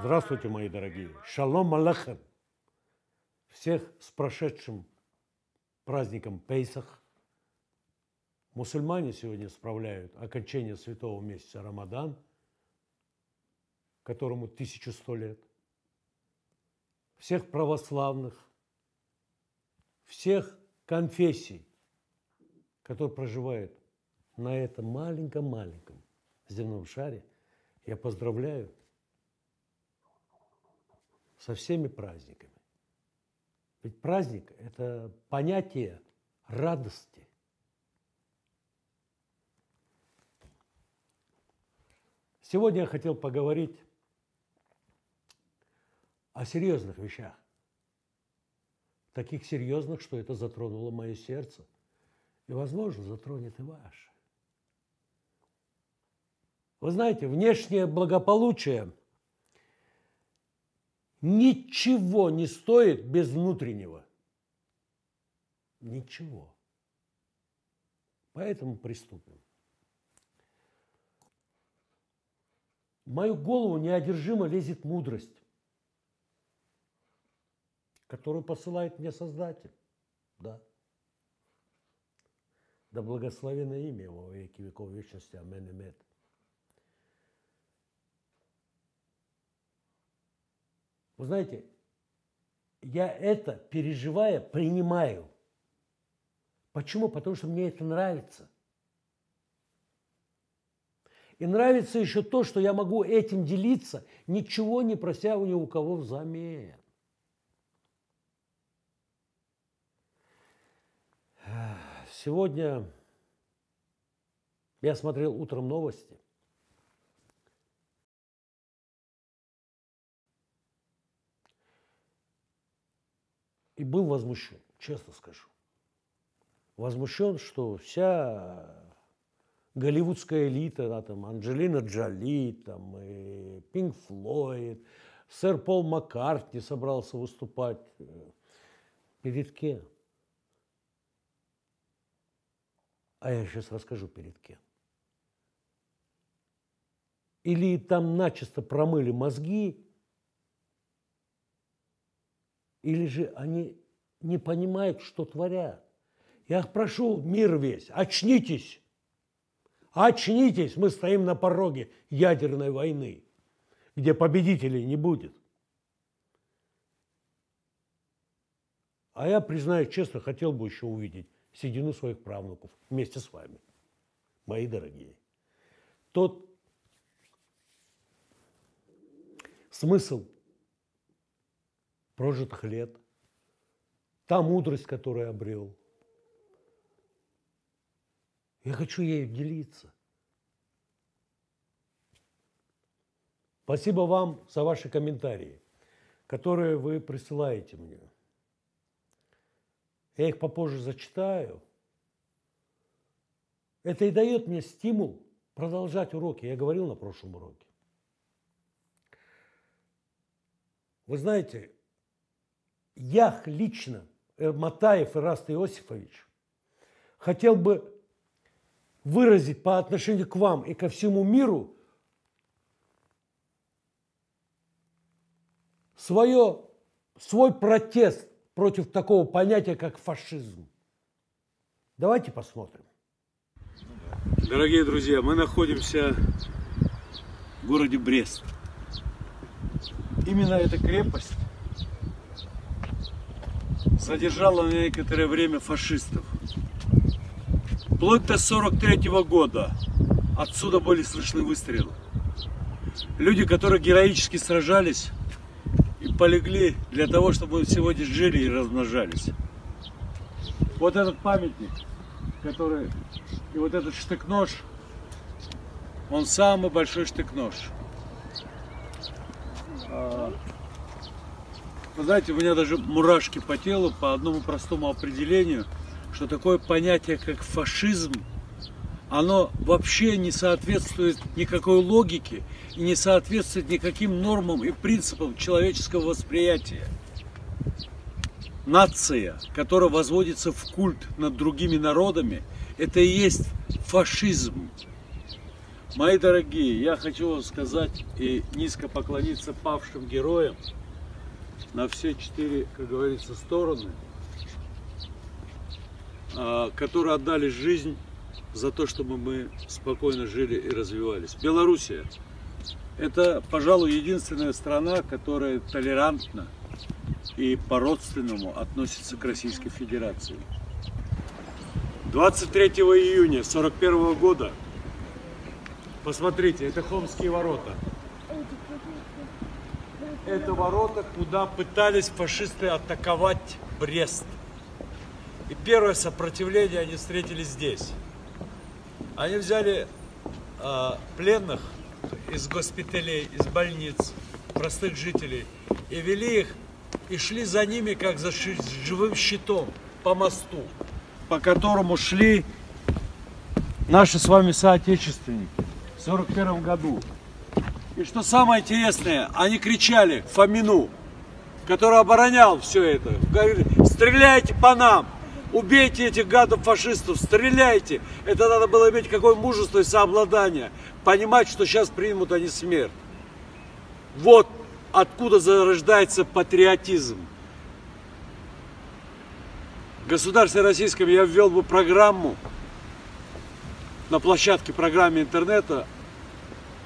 Здравствуйте, мои дорогие. Шалом Аллахам. Всех с прошедшим праздником Пейсах. Мусульмане сегодня справляют окончание святого месяца Рамадан, которому 1100 лет. Всех православных, всех конфессий, которые проживают на этом маленьком-маленьком земном шаре, я поздравляю со всеми праздниками. Ведь праздник – это понятие радости. Сегодня я хотел поговорить о серьезных вещах. Таких серьезных, что это затронуло мое сердце. И, возможно, затронет и ваше. Вы знаете, внешнее благополучие ничего не стоит без внутреннего. Ничего. Поэтому приступим. В мою голову неодержимо лезет мудрость, которую посылает мне Создатель. Да. Да благословенное имя его веки веков вечности. Амен. Вы знаете, я это, переживая, принимаю. Почему? Потому что мне это нравится. И нравится еще то, что я могу этим делиться, ничего не прося ни у кого взамен. Сегодня я смотрел утром новости. И был возмущен, честно скажу. Возмущен, что вся голливудская элита, да, там, Анджелина Джоли, там, и Пинк Флойд, сэр Пол Маккартни собрался выступать. Перед кем? А я сейчас расскажу перед кем. Или там начисто промыли мозги, или же они не понимают, что творят. Я прошу, мир весь, очнитесь. Очнитесь, мы стоим на пороге ядерной войны, где победителей не будет. А я, признаю честно, хотел бы еще увидеть седину своих правнуков вместе с вами, мои дорогие. Тот смысл прожитых лет, та мудрость, которую обрел. Я хочу ею делиться. Спасибо вам за ваши комментарии, которые вы присылаете мне. Я их попозже зачитаю. Это и дает мне стимул продолжать уроки. Я говорил на прошлом уроке. Вы знаете, я лично, э, Матаев Ираст Иосифович, хотел бы выразить по отношению к вам и ко всему миру свое, свой протест против такого понятия, как фашизм. Давайте посмотрим. Дорогие друзья, мы находимся в городе Брест. Именно эта крепость задержала на некоторое время фашистов. Вплоть до 43 -го года отсюда были слышны выстрелы. Люди, которые героически сражались и полегли для того, чтобы сегодня жили и размножались. Вот этот памятник, который, и вот этот штык-нож, он самый большой штык-нож. Вы знаете, у меня даже мурашки по телу по одному простому определению, что такое понятие, как фашизм, оно вообще не соответствует никакой логике и не соответствует никаким нормам и принципам человеческого восприятия. Нация, которая возводится в культ над другими народами, это и есть фашизм. Мои дорогие, я хочу вам сказать и низко поклониться павшим героям на все четыре, как говорится, стороны, а, которые отдали жизнь за то, чтобы мы спокойно жили и развивались. Белоруссия – это, пожалуй, единственная страна, которая толерантна и по-родственному относится к Российской Федерации. 23 июня 1941 года, посмотрите, это Хомские ворота. Это ворота, куда пытались фашисты атаковать Брест. И первое сопротивление они встретили здесь. Они взяли э, пленных из госпиталей, из больниц, простых жителей, и вели их, и шли за ними, как за живым щитом по мосту, по которому шли наши с вами соотечественники в 41 году. И что самое интересное, они кричали Фомину, который оборонял все это, говорили, стреляйте по нам, убейте этих гадов фашистов, стреляйте. Это надо было иметь какое мужество и сообладание, понимать, что сейчас примут они смерть. Вот откуда зарождается патриотизм. В государстве российском я ввел бы программу на площадке программы интернета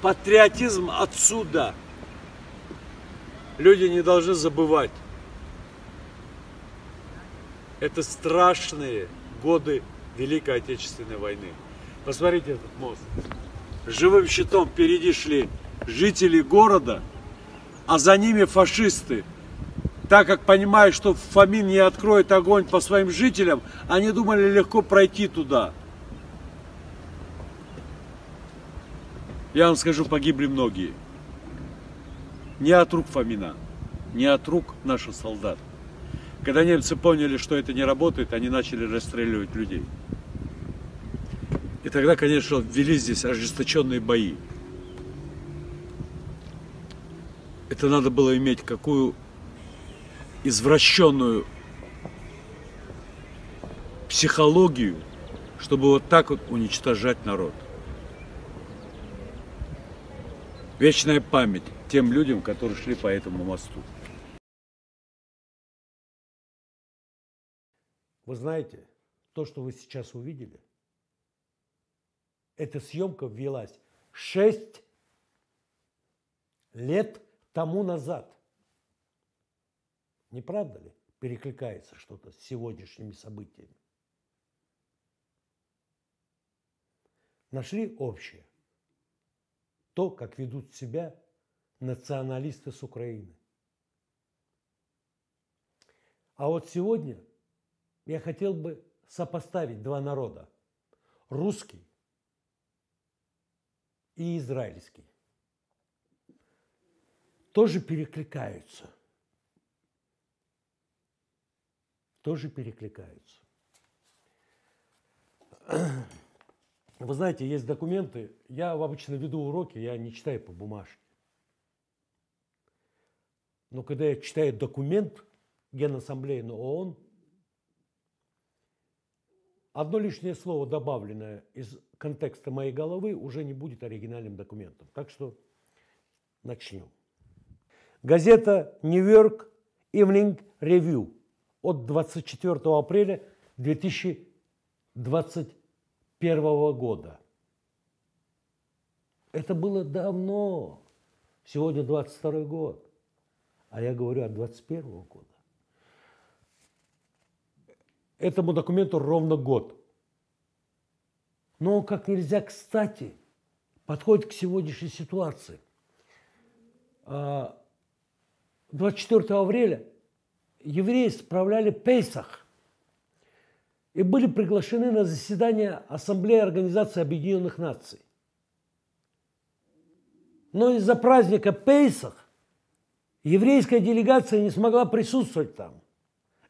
Патриотизм отсюда. Люди не должны забывать. Это страшные годы Великой Отечественной войны. Посмотрите этот мост. Живым щитом впереди шли жители города, а за ними фашисты. Так как понимают, что Фомин не откроет огонь по своим жителям, они думали легко пройти туда. Я вам скажу, погибли многие. Не от рук Фомина, не от рук наших солдат. Когда немцы поняли, что это не работает, они начали расстреливать людей. И тогда, конечно, ввели здесь ожесточенные бои. Это надо было иметь какую извращенную психологию, чтобы вот так вот уничтожать народ. Вечная память тем людям, которые шли по этому мосту. Вы знаете, то, что вы сейчас увидели, эта съемка ввелась 6 лет тому назад. Не правда ли? Перекликается что-то с сегодняшними событиями. Нашли общее то, как ведут себя националисты с Украины. А вот сегодня я хотел бы сопоставить два народа – русский и израильский. Тоже перекликаются. Тоже перекликаются. Вы знаете, есть документы. Я обычно веду уроки, я не читаю по бумажке. Но когда я читаю документ Генассамблеи на ООН, одно лишнее слово, добавленное из контекста моей головы, уже не будет оригинальным документом. Так что начнем. Газета New York Evening Review от 24 апреля 2020 первого года. Это было давно. Сегодня 22 год. А я говорю от 21 года. Этому документу ровно год. Но он как нельзя кстати подходит к сегодняшней ситуации. 24 а, апреля евреи справляли Пейсах и были приглашены на заседание Ассамблеи Организации Объединенных Наций. Но из-за праздника Пейсах еврейская делегация не смогла присутствовать там.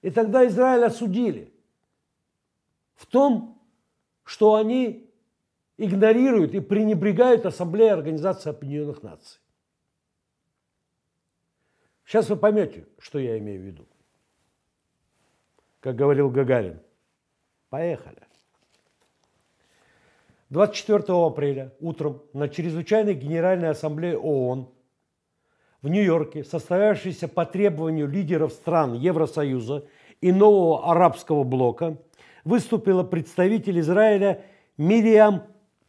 И тогда Израиль осудили в том, что они игнорируют и пренебрегают Ассамблеей Организации Объединенных Наций. Сейчас вы поймете, что я имею в виду. Как говорил Гагарин – Поехали. 24 апреля утром на чрезвычайной генеральной ассамблее ООН в Нью-Йорке, состоявшейся по требованию лидеров стран Евросоюза и нового арабского блока, выступила представитель Израиля Мириам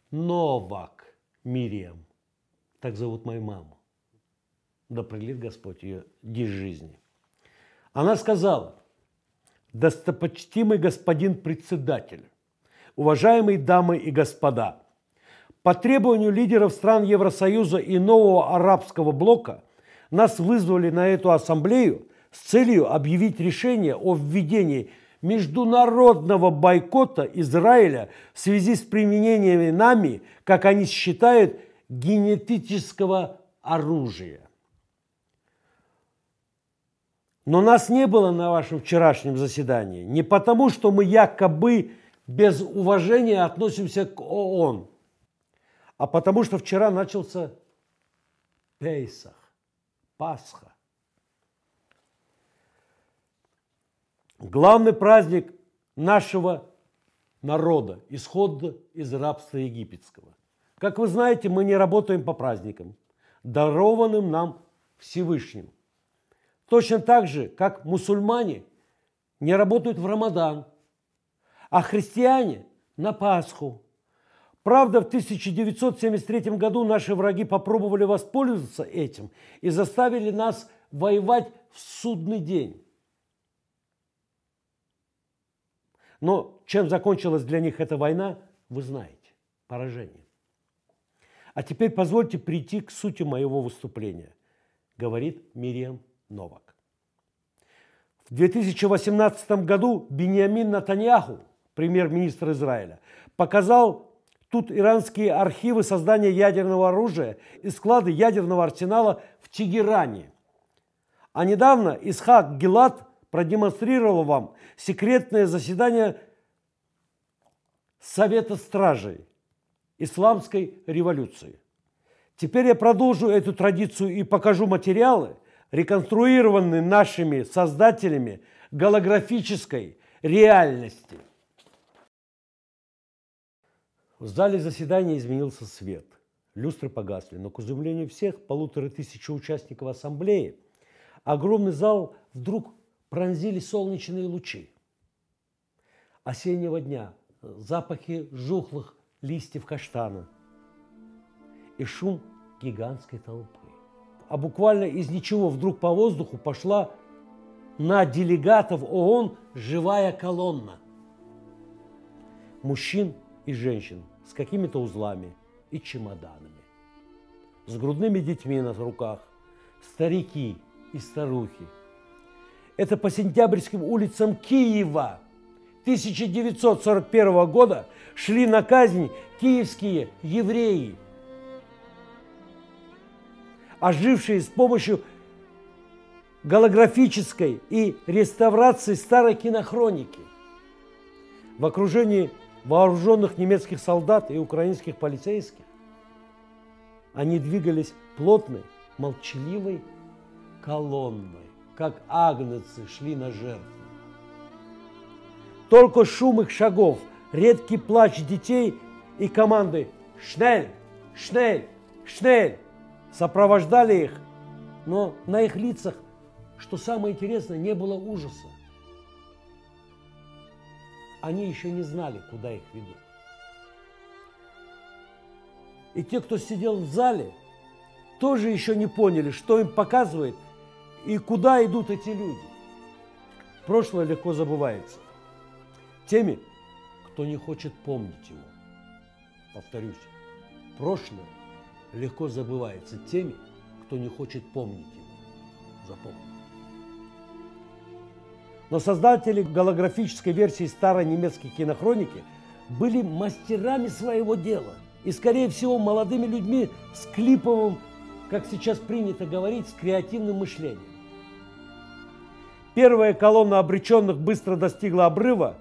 Новак. Мириам. Так зовут мою маму. Да прилит Господь ее день жизни. Она сказала, достопочтимый господин председатель, уважаемые дамы и господа, по требованию лидеров стран Евросоюза и нового арабского блока нас вызвали на эту ассамблею с целью объявить решение о введении международного бойкота Израиля в связи с применением нами, как они считают, генетического оружия. Но нас не было на вашем вчерашнем заседании не потому, что мы якобы без уважения относимся к ООН, а потому что вчера начался Пейсах, Пасха. Главный праздник нашего народа, исхода из рабства египетского. Как вы знаете, мы не работаем по праздникам, дарованным нам Всевышним. Точно так же, как мусульмане не работают в Рамадан, а христиане на Пасху. Правда, в 1973 году наши враги попробовали воспользоваться этим и заставили нас воевать в судный день. Но чем закончилась для них эта война, вы знаете. Поражение. А теперь позвольте прийти к сути моего выступления, говорит Мириам Новак. В 2018 году Бениамин Натаньяху, премьер-министр Израиля, показал тут иранские архивы создания ядерного оружия и склады ядерного арсенала в Тегеране. А недавно Исхак Гилат продемонстрировал вам секретное заседание Совета стражей исламской революции. Теперь я продолжу эту традицию и покажу материалы, реконструированные нашими создателями голографической реальности. В зале заседания изменился свет. Люстры погасли, но, к изумлению всех, полутора тысячи участников ассамблеи, огромный зал вдруг пронзили солнечные лучи. Осеннего дня запахи жухлых листьев каштана и шум гигантской толпы. А буквально из ничего вдруг по воздуху пошла на делегатов ООН живая колонна. Мужчин и женщин с какими-то узлами и чемоданами. С грудными детьми на руках, старики и старухи. Это по сентябрьским улицам Киева 1941 года шли на казнь киевские евреи, ожившие с помощью голографической и реставрации старой кинохроники. В окружении вооруженных немецких солдат и украинских полицейских они двигались плотной, молчаливой колонной, как агнцы шли на жертву. Только шум их шагов – редкий плач детей и команды «Шнель! Шнель! Шнель!» Сопровождали их, но на их лицах, что самое интересное, не было ужаса. Они еще не знали, куда их ведут. И те, кто сидел в зале, тоже еще не поняли, что им показывает и куда идут эти люди. Прошлое легко забывается. Теми, кто не хочет помнить его. Повторюсь, прошлое легко забывается теми, кто не хочет помнить его. Запомни. Но создатели голографической версии старой немецкой кинохроники были мастерами своего дела и, скорее всего, молодыми людьми с клиповым, как сейчас принято говорить, с креативным мышлением. Первая колонна обреченных быстро достигла обрыва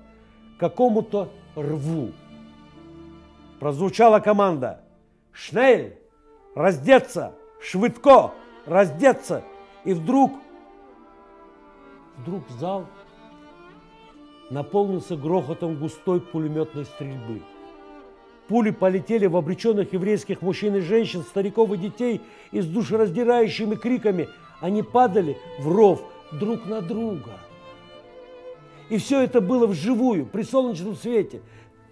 какому-то рву. Прозвучала команда «Шнель! Раздеться! Швидко! Раздеться!» И вдруг, вдруг зал наполнился грохотом густой пулеметной стрельбы. Пули полетели в обреченных еврейских мужчин и женщин, стариков и детей, и с душераздирающими криками они падали в ров друг на друга. И все это было вживую, при солнечном свете.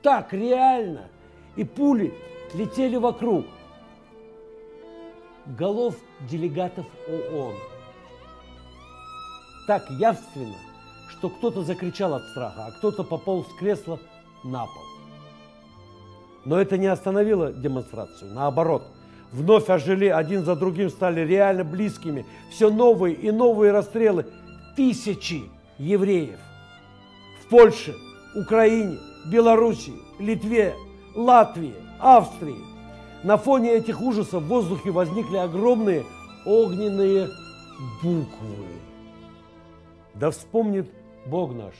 Так реально. И пули летели вокруг голов делегатов ООН. Так явственно, что кто-то закричал от страха, а кто-то пополз с кресла на пол. Но это не остановило демонстрацию. Наоборот, вновь ожили, один за другим стали реально близкими. Все новые и новые расстрелы. Тысячи евреев в Польше, Украине, Белоруссии, Литве, Латвии, Австрии. На фоне этих ужасов в воздухе возникли огромные огненные буквы. Да вспомнит Бог наш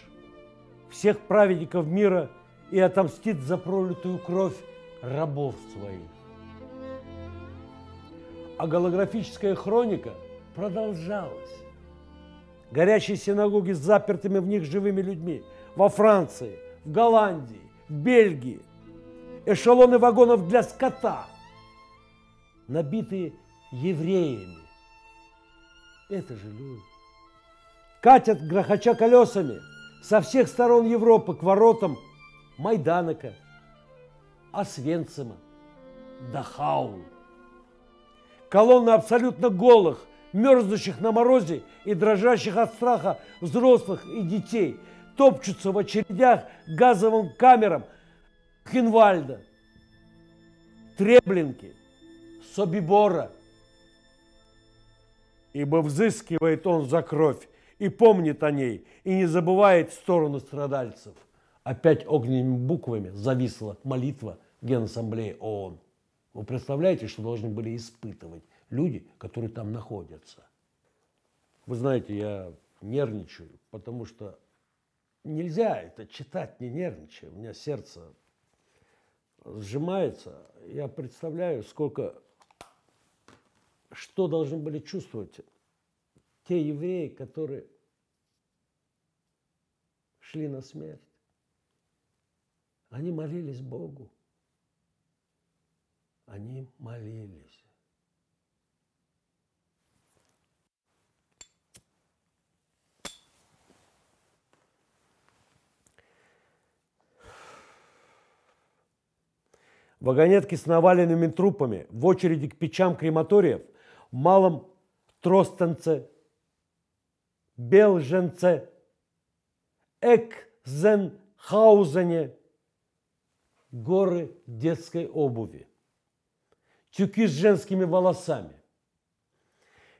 всех праведников мира – и отомстит за пролитую кровь рабов своих. А голографическая хроника продолжалась. Горящие синагоги с запертыми в них живыми людьми во Франции, в Голландии, в Бельгии, эшелоны вагонов для скота, набитые евреями. Это же люди. Катят, грохоча колесами, со всех сторон Европы к воротам – Майданака, Освенцима, Дахау. Колонны абсолютно голых, мерзнущих на морозе и дрожащих от страха взрослых и детей топчутся в очередях газовым камерам Хинвальда, Треблинки, Собибора. Ибо взыскивает он за кровь и помнит о ней, и не забывает сторону страдальцев – опять огненными буквами зависла молитва Генассамблеи ООН. Вы представляете, что должны были испытывать люди, которые там находятся? Вы знаете, я нервничаю, потому что нельзя это читать, не нервничая. У меня сердце сжимается. Я представляю, сколько, что должны были чувствовать те евреи, которые шли на смерть. Они молились Богу. Они молились. Вагонетки с наваленными трупами в очереди к печам крематориев Малом Тростенце, Белженце, Экзенхаузене – горы детской обуви, тюки с женскими волосами,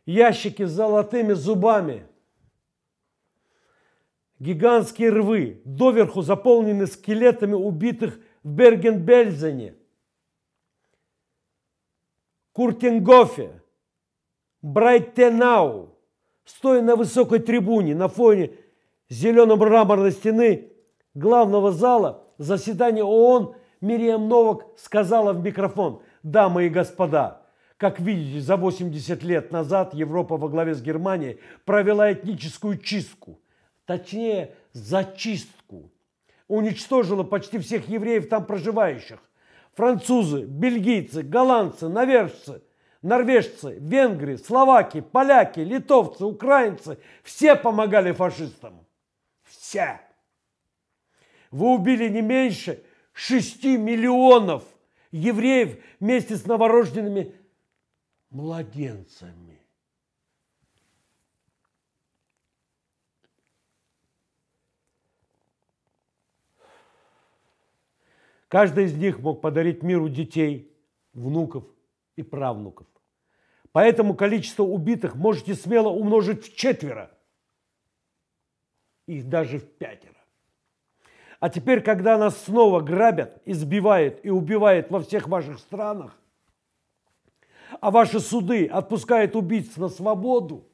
ящики с золотыми зубами, гигантские рвы, доверху заполнены скелетами убитых в Берген-Бельзене, Куртингофе, Брайтенау, стоя на высокой трибуне на фоне зелено-мраморной стены главного зала. Заседания ООН. Мириам Новак сказала в микрофон, дамы и господа, как видите, за 80 лет назад Европа во главе с Германией провела этническую чистку, точнее зачистку. Уничтожила почти всех евреев там проживающих. Французы, бельгийцы, голландцы, норвежцы, норвежцы, венгры, словаки, поляки, литовцы, украинцы – все помогали фашистам. Все. Вы убили не меньше – 6 миллионов евреев вместе с новорожденными младенцами. Каждый из них мог подарить миру детей, внуков и правнуков. Поэтому количество убитых можете смело умножить в четверо. Их даже в пятеро. А теперь, когда нас снова грабят, избивают и убивают во всех ваших странах, а ваши суды отпускают убийц на свободу,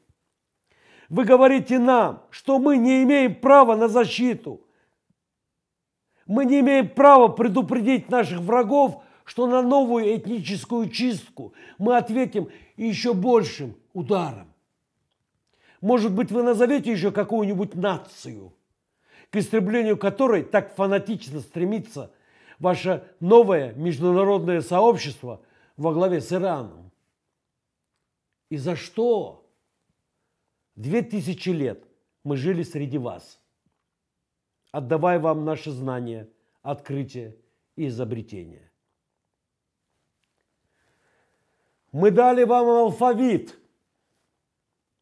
вы говорите нам, что мы не имеем права на защиту. Мы не имеем права предупредить наших врагов, что на новую этническую чистку мы ответим еще большим ударом. Может быть, вы назовете еще какую-нибудь нацию – к истреблению которой так фанатично стремится ваше новое международное сообщество во главе с Ираном. И за что? Две тысячи лет мы жили среди вас, отдавая вам наши знания, открытия и изобретения. Мы дали вам алфавит,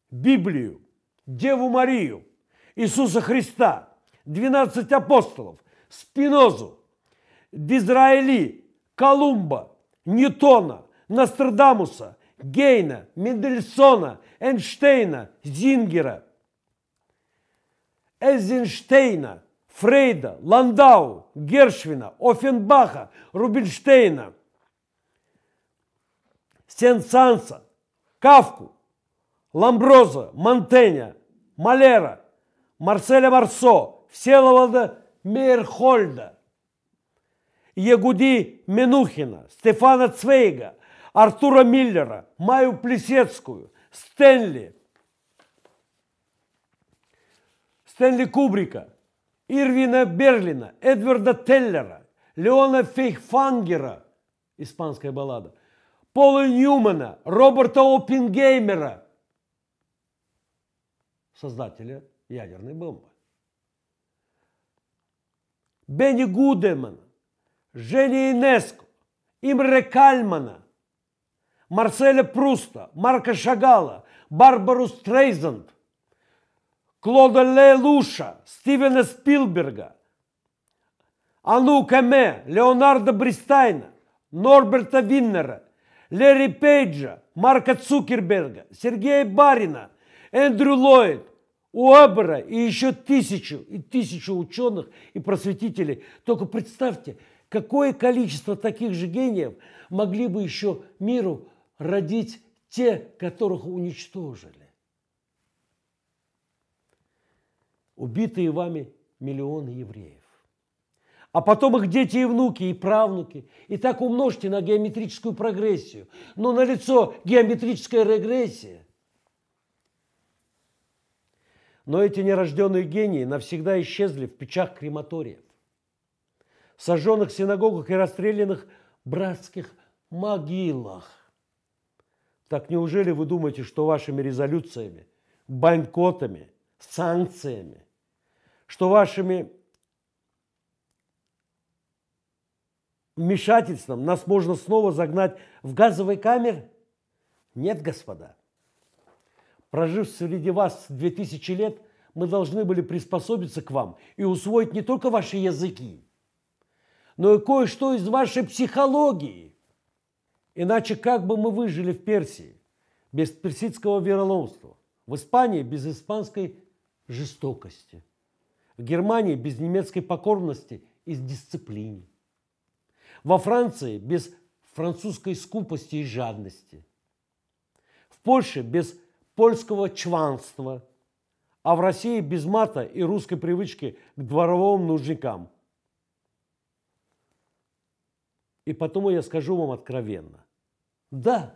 Библию, Деву Марию, Иисуса Христа, 12 апостолов, Спинозу, Дизраэли, Колумба, Ньютона, Нострадамуса, Гейна, Мендельсона, Эйнштейна, Зингера, Эйзенштейна, Фрейда, Ландау, Гершвина, Офенбаха, Рубинштейна, Сен-Санса, Кавку, Ламброза, Монтеня, Малера, Марселя Марсо, Всеволода Мейерхольда, Ягуди Менухина, Стефана Цвейга, Артура Миллера, Маю Плесецкую, Стэнли, Стэнли Кубрика, Ирвина Берлина, Эдварда Теллера, Леона Фейхфангера, испанская баллада, Пола Ньюмана, Роберта Оппенгеймера, создателя ядерной бомбы. Бенни Гудемана, Жени Инеско, Имре Кальмана, Марселя Пруста, Марка Шагала, Барбару Стрейзанд, Клода Лелуша, Стивена Спилберга, Ану Каме, Леонардо Бристайна, Норберта Виннера, Лерри Пейджа, Марка Цукерберга, Сергея Барина, Эндрю Ллойд, Уэббера и еще тысячу и тысячу ученых и просветителей. Только представьте, какое количество таких же гениев могли бы еще миру родить те, которых уничтожили. Убитые вами миллионы евреев. А потом их дети и внуки, и правнуки. И так умножьте на геометрическую прогрессию. Но на лицо геометрическая регрессия. Но эти нерожденные гении навсегда исчезли в печах крематориев, сожженных синагогах и расстрелянных братских могилах. Так неужели вы думаете, что вашими резолюциями, бойкотами, санкциями, что вашими вмешательством нас можно снова загнать в газовые камеры? Нет, господа. Прожив среди вас 2000 лет, мы должны были приспособиться к вам и усвоить не только ваши языки, но и кое-что из вашей психологии. Иначе как бы мы выжили в Персии без персидского вероломства, в Испании без испанской жестокости, в Германии без немецкой покорности и дисциплины, во Франции без французской скупости и жадности, в Польше без польского чванства, а в России без мата и русской привычки к дворовым нужникам. И потому я скажу вам откровенно. Да,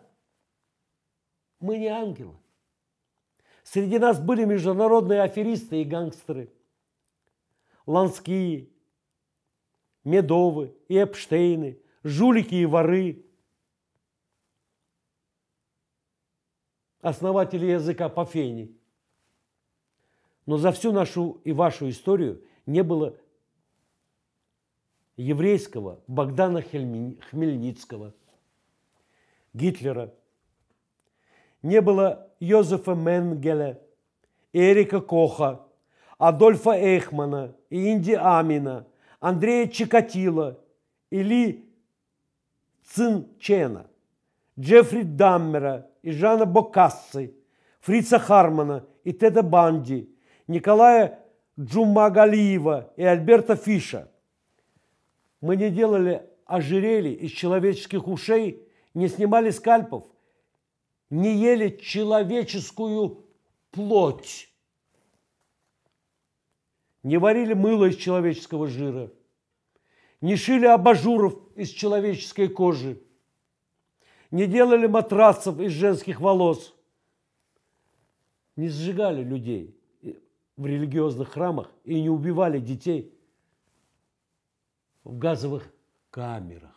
мы не ангелы. Среди нас были международные аферисты и гангстеры. Ланские, Медовы и Эпштейны, жулики и воры – основатели языка по фене. Но за всю нашу и вашу историю не было еврейского Богдана Хмельницкого, Гитлера. Не было Йозефа Менгеля, Эрика Коха, Адольфа Эхмана, Инди Амина, Андрея Чикатила, Или Цинчена, Джеффри Даммера – и Жана Бокассы, Фрица Хармана и Теда Банди, Николая Джумагалиева и Альберта Фиша. Мы не делали ожерелья из человеческих ушей, не снимали скальпов, не ели человеческую плоть, не варили мыло из человеческого жира, не шили абажуров из человеческой кожи, не делали матрасов из женских волос, не сжигали людей в религиозных храмах и не убивали детей в газовых камерах.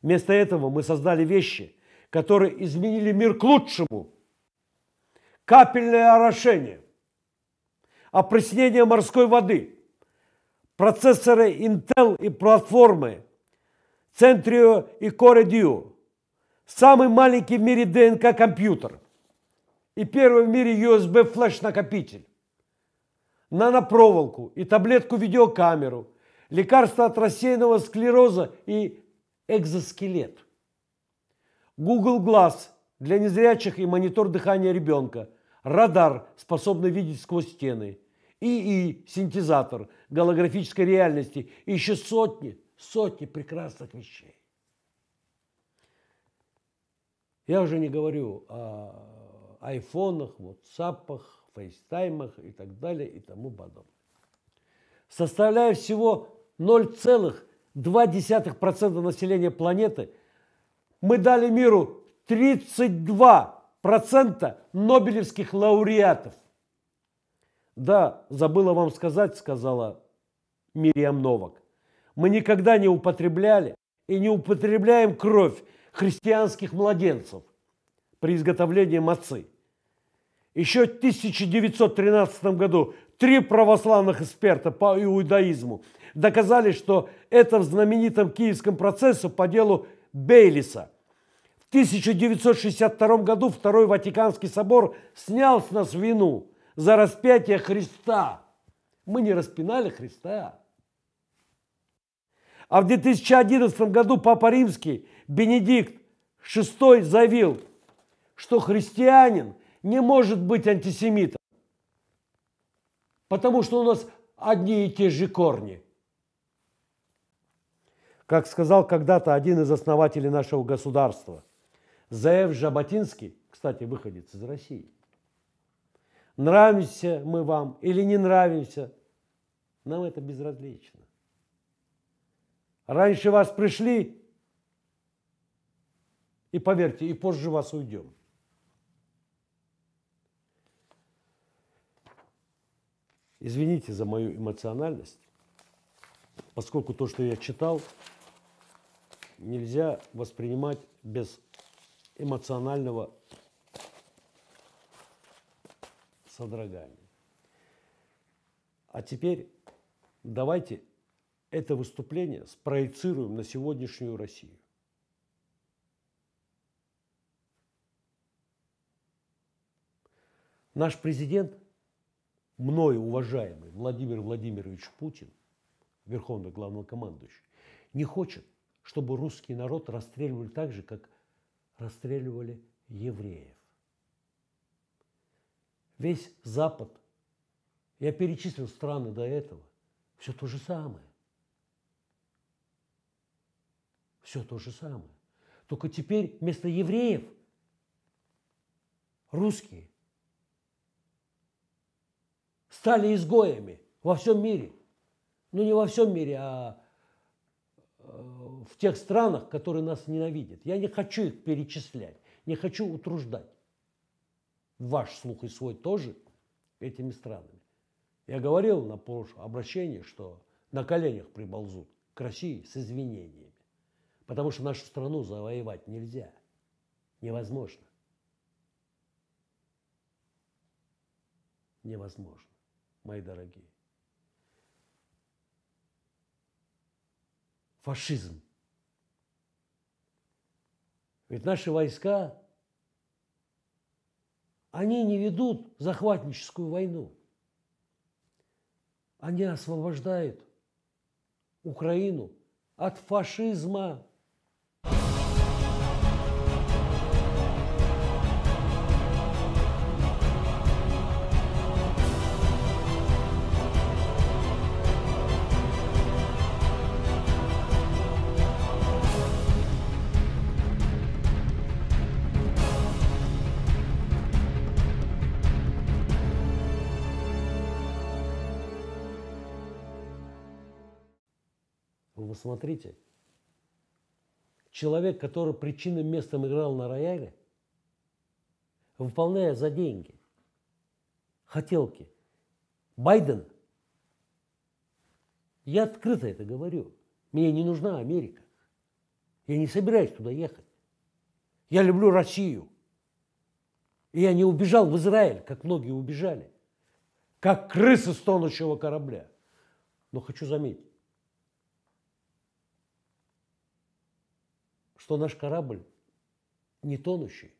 Вместо этого мы создали вещи, которые изменили мир к лучшему. Капельное орошение, опреснение морской воды, процессоры Intel и платформы Centrio и Core Duo, самый маленький в мире ДНК компьютер. И первый в мире USB флеш накопитель, нанопроволоку и таблетку видеокамеру, лекарства от рассеянного склероза и экзоскелет. Google Glass для незрячих и монитор дыхания ребенка, радар, способный видеть сквозь стены, ИИ, синтезатор голографической реальности и еще сотни, сотни прекрасных вещей. Я уже не говорю о айфонах, ватсапах, фейстаймах и так далее и тому подобное. Составляя всего 0,2% населения планеты, мы дали миру 32% нобелевских лауреатов. Да, забыла вам сказать, сказала Мириам Новак. Мы никогда не употребляли и не употребляем кровь христианских младенцев при изготовлении мацы. Еще в 1913 году три православных эксперта по иудаизму доказали, что это в знаменитом киевском процессе по делу Бейлиса. В 1962 году Второй Ватиканский собор снял с нас вину за распятие Христа. Мы не распинали Христа. А в 2011 году Папа Римский Бенедикт VI заявил, что христианин не может быть антисемитом, потому что у нас одни и те же корни. Как сказал когда-то один из основателей нашего государства, Заев Жаботинский, кстати, выходец из России. Нравимся мы вам или не нравимся, нам это безразлично. Раньше вас пришли, и поверьте, и позже вас уйдем. Извините за мою эмоциональность, поскольку то, что я читал, нельзя воспринимать без эмоционального содрогания. А теперь давайте это выступление спроецируем на сегодняшнюю Россию. Наш президент, мною уважаемый Владимир Владимирович Путин, верховный главнокомандующий, не хочет, чтобы русский народ расстреливали так же, как расстреливали евреев. Весь Запад, я перечислил страны до этого, все то же самое. Все то же самое. Только теперь вместо евреев русские стали изгоями во всем мире. Ну не во всем мире, а э, в тех странах, которые нас ненавидят. Я не хочу их перечислять, не хочу утруждать. Ваш слух и свой тоже этими странами. Я говорил на прошлом обращении, что на коленях приползут к России с извинениями. Потому что нашу страну завоевать нельзя. Невозможно. Невозможно, мои дорогие. Фашизм. Ведь наши войска, они не ведут захватническую войну. Они освобождают Украину от фашизма. Смотрите, человек, который причинным местом играл на рояле, выполняя за деньги хотелки Байдена, я открыто это говорю, Мне не нужна Америка. Я не собираюсь туда ехать. Я люблю Россию. И я не убежал в Израиль, как многие убежали. Как крысы с тонущего корабля. Но хочу заметить, что наш корабль не тонущий.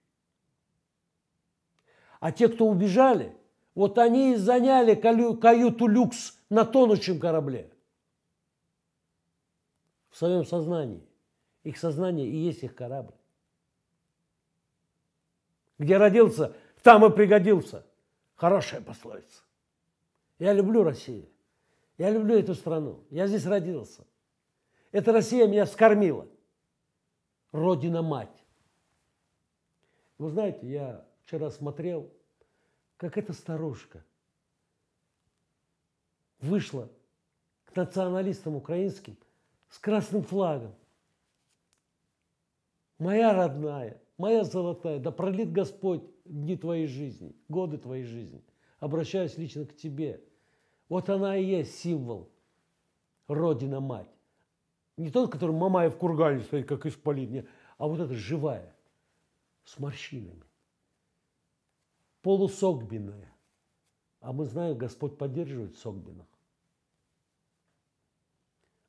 А те, кто убежали, вот они и заняли каюту люкс на тонущем корабле. В своем сознании. Их сознание и есть их корабль. Где родился, там и пригодился. Хорошая пословица. Я люблю Россию. Я люблю эту страну. Я здесь родился. Эта Россия меня скормила. Родина-мать. Вы знаете, я вчера смотрел, как эта старушка вышла к националистам украинским с красным флагом. Моя родная, моя золотая, да пролит Господь дни твоей жизни, годы твоей жизни. Обращаюсь лично к тебе. Вот она и есть символ Родина-мать. Не тот, который Мамаев в кургане стоит, как исполин, а вот эта живая, с морщинами полусогбенная. А мы знаем, Господь поддерживает согбенных.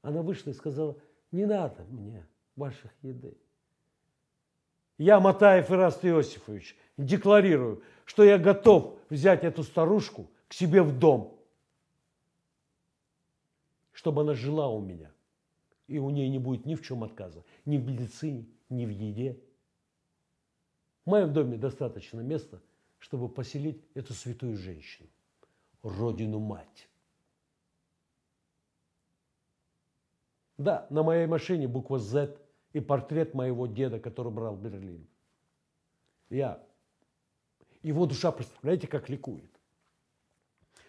Она вышла и сказала, не надо мне ваших еды. Я, Матаев Ираст Иосифович, декларирую, что я готов взять эту старушку к себе в дом, чтобы она жила у меня. И у нее не будет ни в чем отказа, ни в медицине, ни в еде. В моем доме достаточно места – чтобы поселить эту святую женщину, родину-мать. Да, на моей машине буква Z и портрет моего деда, который брал Берлин. Я, его душа, представляете, как ликует,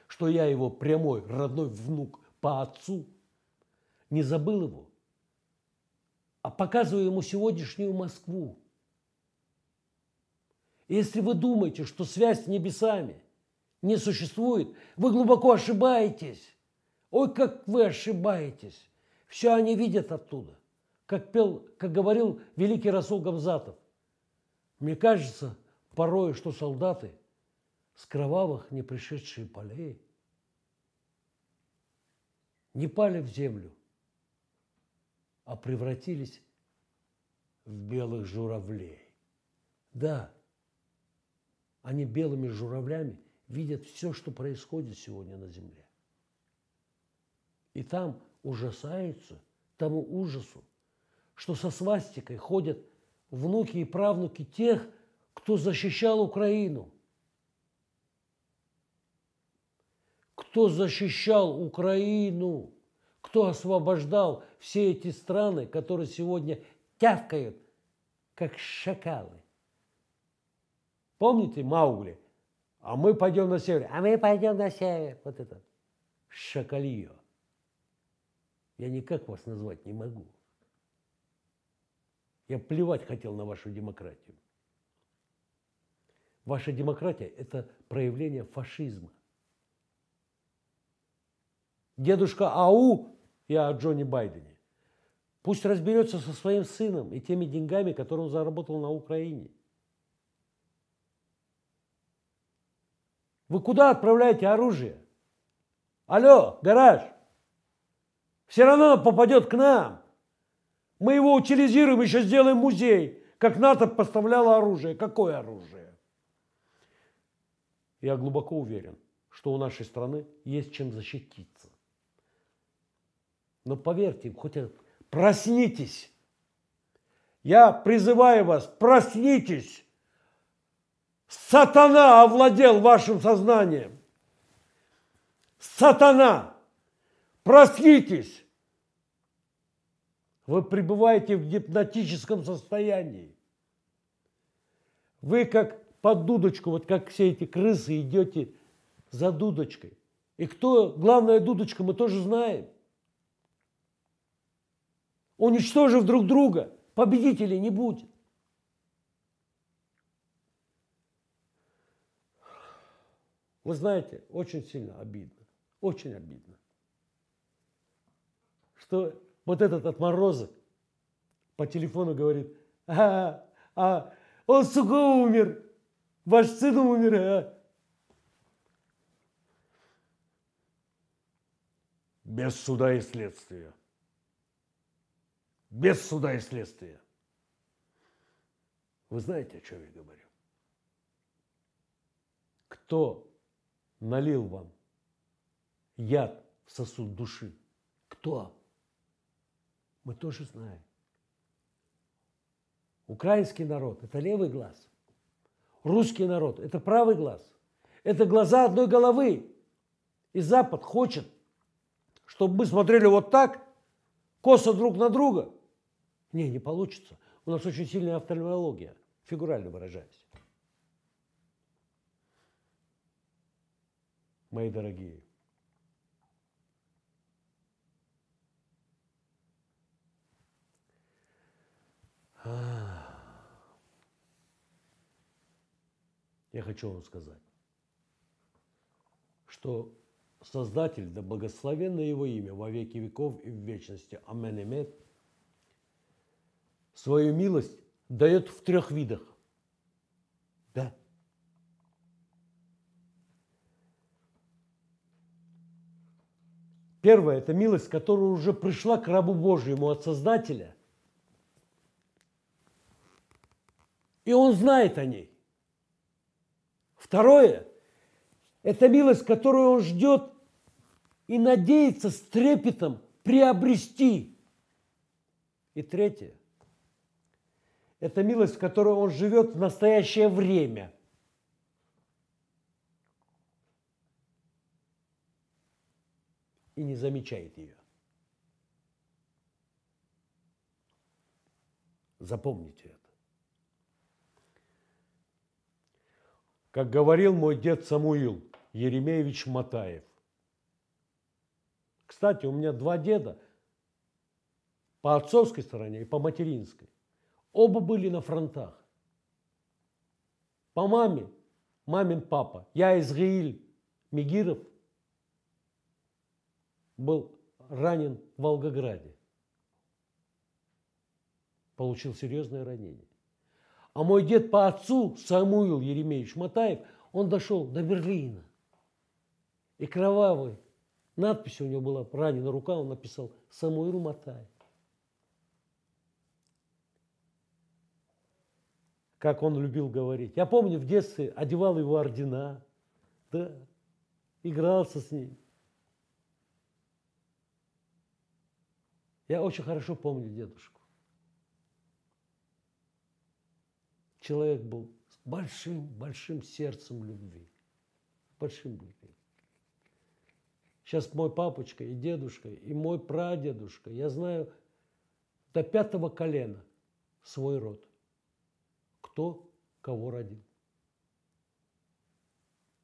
что я его прямой родной внук по отцу, не забыл его, а показываю ему сегодняшнюю Москву, если вы думаете, что связь с небесами не существует, вы глубоко ошибаетесь. Ой, как вы ошибаетесь. Все они видят оттуда. Как, пел, как говорил великий Расул Гамзатов. Мне кажется порой, что солдаты с кровавых не пришедшие полей не пали в землю, а превратились в белых журавлей. Да, они белыми журавлями видят все, что происходит сегодня на земле. И там ужасаются тому ужасу, что со свастикой ходят внуки и правнуки тех, кто защищал Украину. Кто защищал Украину, кто освобождал все эти страны, которые сегодня тявкают, как шакалы. Помните Маугли? А мы пойдем на север. А мы пойдем на север. Вот это. Шакалье. Я никак вас назвать не могу. Я плевать хотел на вашу демократию. Ваша демократия – это проявление фашизма. Дедушка Ау, я о Джонни Байдене, пусть разберется со своим сыном и теми деньгами, которые он заработал на Украине. Вы куда отправляете оружие? Алло, гараж. Все равно попадет к нам. Мы его утилизируем, еще сделаем музей. Как НАТО поставляло оружие. Какое оружие? Я глубоко уверен, что у нашей страны есть чем защититься. Но поверьте, хоть проснитесь. Я призываю вас, проснитесь. Сатана овладел вашим сознанием. Сатана! Проснитесь! Вы пребываете в гипнотическом состоянии. Вы как под дудочку, вот как все эти крысы идете за дудочкой. И кто главная дудочка, мы тоже знаем. Уничтожив друг друга, победителей не будет. Вы знаете, очень сильно обидно, очень обидно, что вот этот отморозок по телефону говорит, а, а, он, сука, умер, ваш сын умер, а? Без суда и следствия. Без суда и следствия. Вы знаете, о чем я говорю? Кто налил вам яд в сосуд души? Кто? Мы тоже знаем. Украинский народ – это левый глаз. Русский народ – это правый глаз. Это глаза одной головы. И Запад хочет, чтобы мы смотрели вот так, косо друг на друга. Не, не получится. У нас очень сильная офтальмология, фигурально выражаясь. Мои дорогие, Я хочу вам сказать, что Создатель, да благословенно Его имя во веки веков и в вечности, Амен Эмет, свою милость дает в трех видах. Да. Первое – это милость, которая уже пришла к рабу Божьему от Создателя, и он знает о ней. Второе – это милость, которую он ждет и надеется с трепетом приобрести. И третье – это милость, в которой он живет в настоящее время. И не замечает ее. Запомните это. Как говорил мой дед Самуил Еремеевич Матаев. Кстати, у меня два деда по отцовской стороне и по материнской. Оба были на фронтах. По маме, мамин папа, я Израиль Мигиров, был ранен в Волгограде. Получил серьезное ранение. А мой дед по отцу, Самуил Еремеевич Матаев, он дошел до Берлина. И кровавый надпись у него была, ранена рука, он написал Самуил Матаев. Как он любил говорить. Я помню, в детстве одевал его ордена, да, игрался с ним. Я очень хорошо помню дедушку. человек был с большим-большим сердцем любви. Большим любви. Сейчас мой папочка и дедушка, и мой прадедушка, я знаю до пятого колена свой род. Кто кого родил.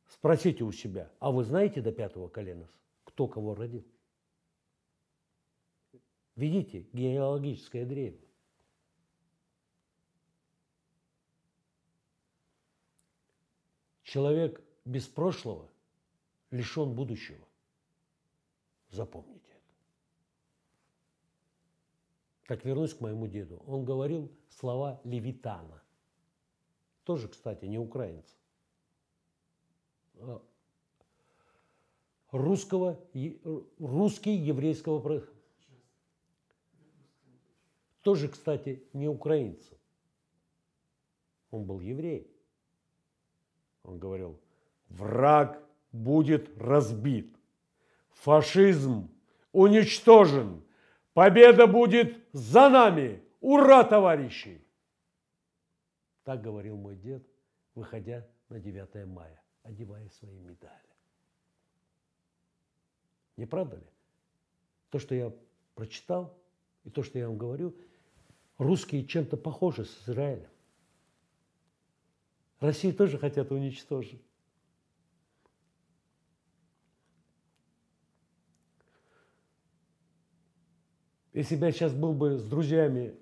Спросите у себя, а вы знаете до пятого колена, кто кого родил? Видите генеалогическое древо. Человек без прошлого лишен будущего. Запомните это. Так вернусь к моему деду. Он говорил слова Левитана. Тоже, кстати, не украинец. А русского, русский еврейского тоже, кстати, не украинец. Он был еврей. Он говорил, враг будет разбит, фашизм уничтожен, победа будет за нами. Ура, товарищи! Так говорил мой дед, выходя на 9 мая, одевая свои медали. Не правда ли? То, что я прочитал, и то, что я вам говорю, русские чем-то похожи с Израилем. Россию тоже хотят уничтожить. Если бы я сейчас был бы с друзьями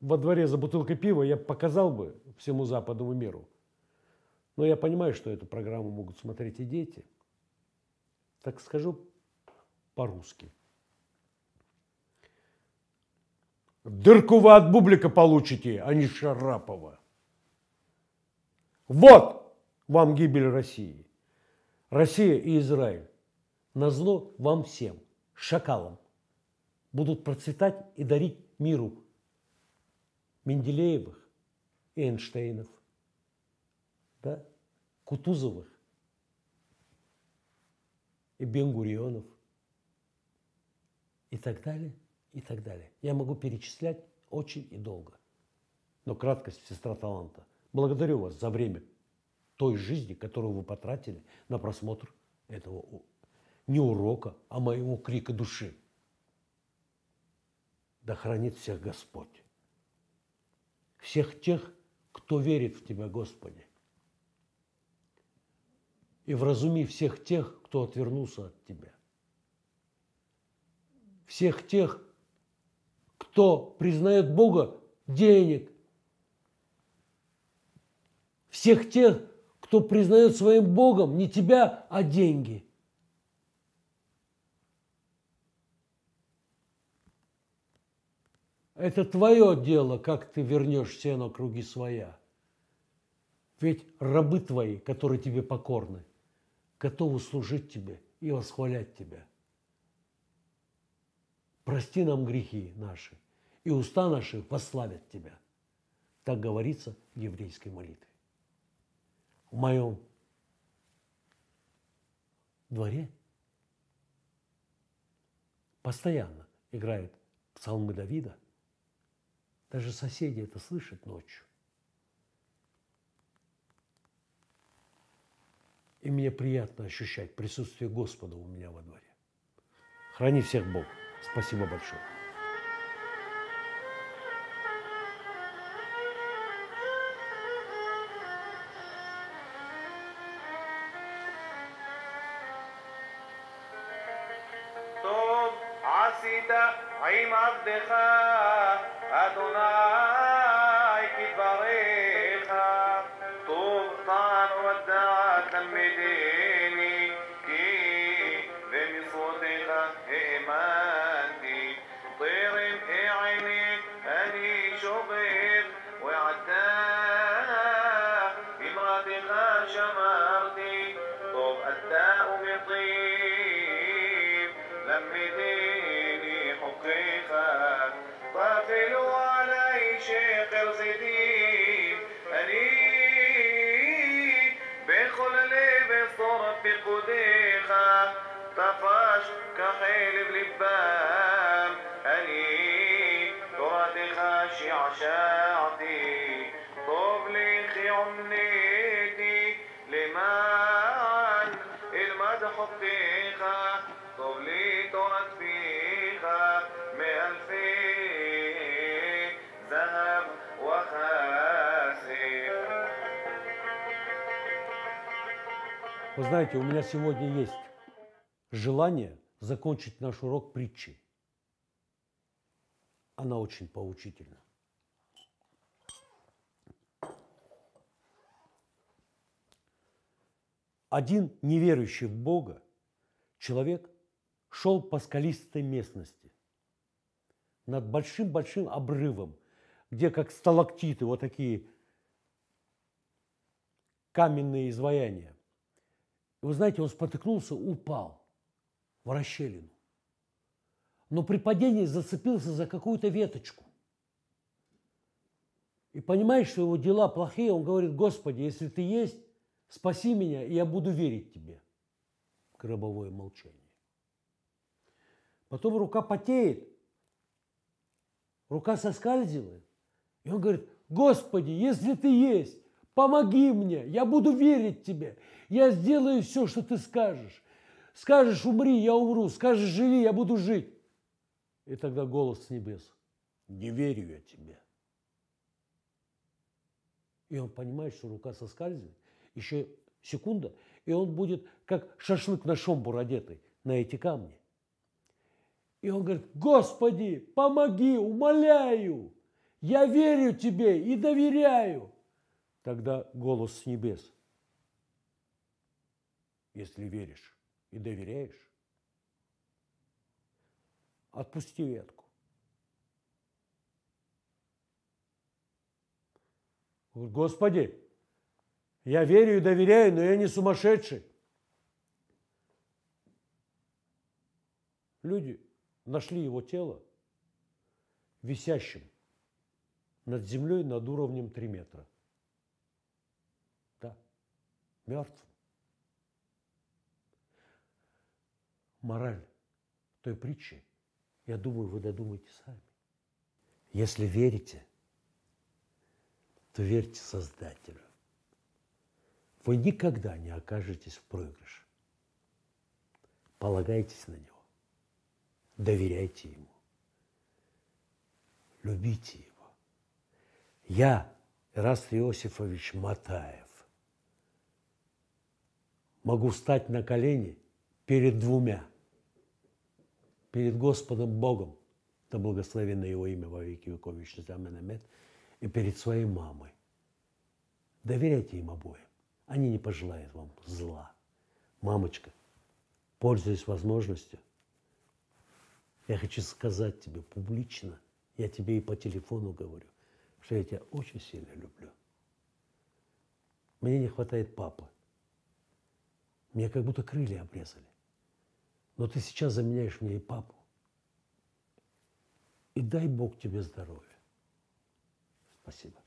во дворе за бутылкой пива, я показал бы всему западному миру. Но я понимаю, что эту программу могут смотреть и дети. Так скажу по-русски. Дырку вы от Бублика получите, а не Шарапова. Вот вам гибель России. Россия и Израиль на зло вам всем, шакалам, будут процветать и дарить миру Менделеевых Эйнштейнов, да, Кутузовых и Бенгурионов и так далее, и так далее. Я могу перечислять очень и долго. Но краткость – сестра таланта. Благодарю вас за время той жизни, которую вы потратили на просмотр этого не урока, а моего крика души. Да хранит всех Господь. Всех тех, кто верит в Тебя, Господи. И вразуми всех тех, кто отвернулся от Тебя. Всех тех, кто признает Бога денег. Всех тех, кто признает своим Богом не тебя, а деньги. Это твое дело, как ты вернешь сено круги своя. Ведь рабы твои, которые тебе покорны, готовы служить тебе и восхвалять тебя. Прости нам грехи наши, и уста наши пославят тебя. Так говорится в еврейской молитве. В моем дворе постоянно играют псалмы Давида – даже соседи это слышат ночью. И мне приятно ощущать присутствие Господа у меня во дворе. Храни всех Бог. Спасибо большое. أدناك знаете, у меня сегодня есть желание закончить наш урок притчи. Она очень поучительна. Один неверующий в Бога человек шел по скалистой местности над большим-большим обрывом, где как сталактиты, вот такие каменные изваяния. И вы знаете, он спотыкнулся, упал в расщелину. Но при падении зацепился за какую-то веточку. И понимает, что его дела плохие, он говорит, Господи, если ты есть, спаси меня, и я буду верить тебе. Гробовое молчание. Потом рука потеет, рука соскальзывает. И он говорит, Господи, если ты есть, помоги мне, я буду верить тебе. Я сделаю все, что ты скажешь. Скажешь, умри, я умру. Скажешь, живи, я буду жить. И тогда голос с небес. Не верю я тебе. И он понимает, что рука соскальзывает. Еще секунда, и он будет как шашлык на шомбур одетый на эти камни. И он говорит, Господи, помоги, умоляю, я верю Тебе и доверяю. Тогда голос с небес если веришь и доверяешь. Отпусти ветку. Господи, я верю и доверяю, но я не сумасшедший. Люди нашли его тело висящим над землей над уровнем 3 метра. Да, мертвым. Мораль той притчи, я думаю, вы додумаете сами. Если верите, то верьте Создателю. Вы никогда не окажетесь в проигрыше. Полагайтесь на Него. Доверяйте Ему. Любите Его. Я, Ираст Иосифович Матаев, могу встать на колени перед двумя. Перед Господом Богом, да благословенно Его имя во веки веков, вечный Амин, и перед своей мамой. Доверяйте им обоим. Они не пожелают вам зла. Мамочка, пользуясь возможностью, я хочу сказать тебе публично, я тебе и по телефону говорю, что я тебя очень сильно люблю. Мне не хватает папы. Мне как будто крылья обрезали. Но ты сейчас заменяешь мне и папу. И дай Бог тебе здоровья. Спасибо.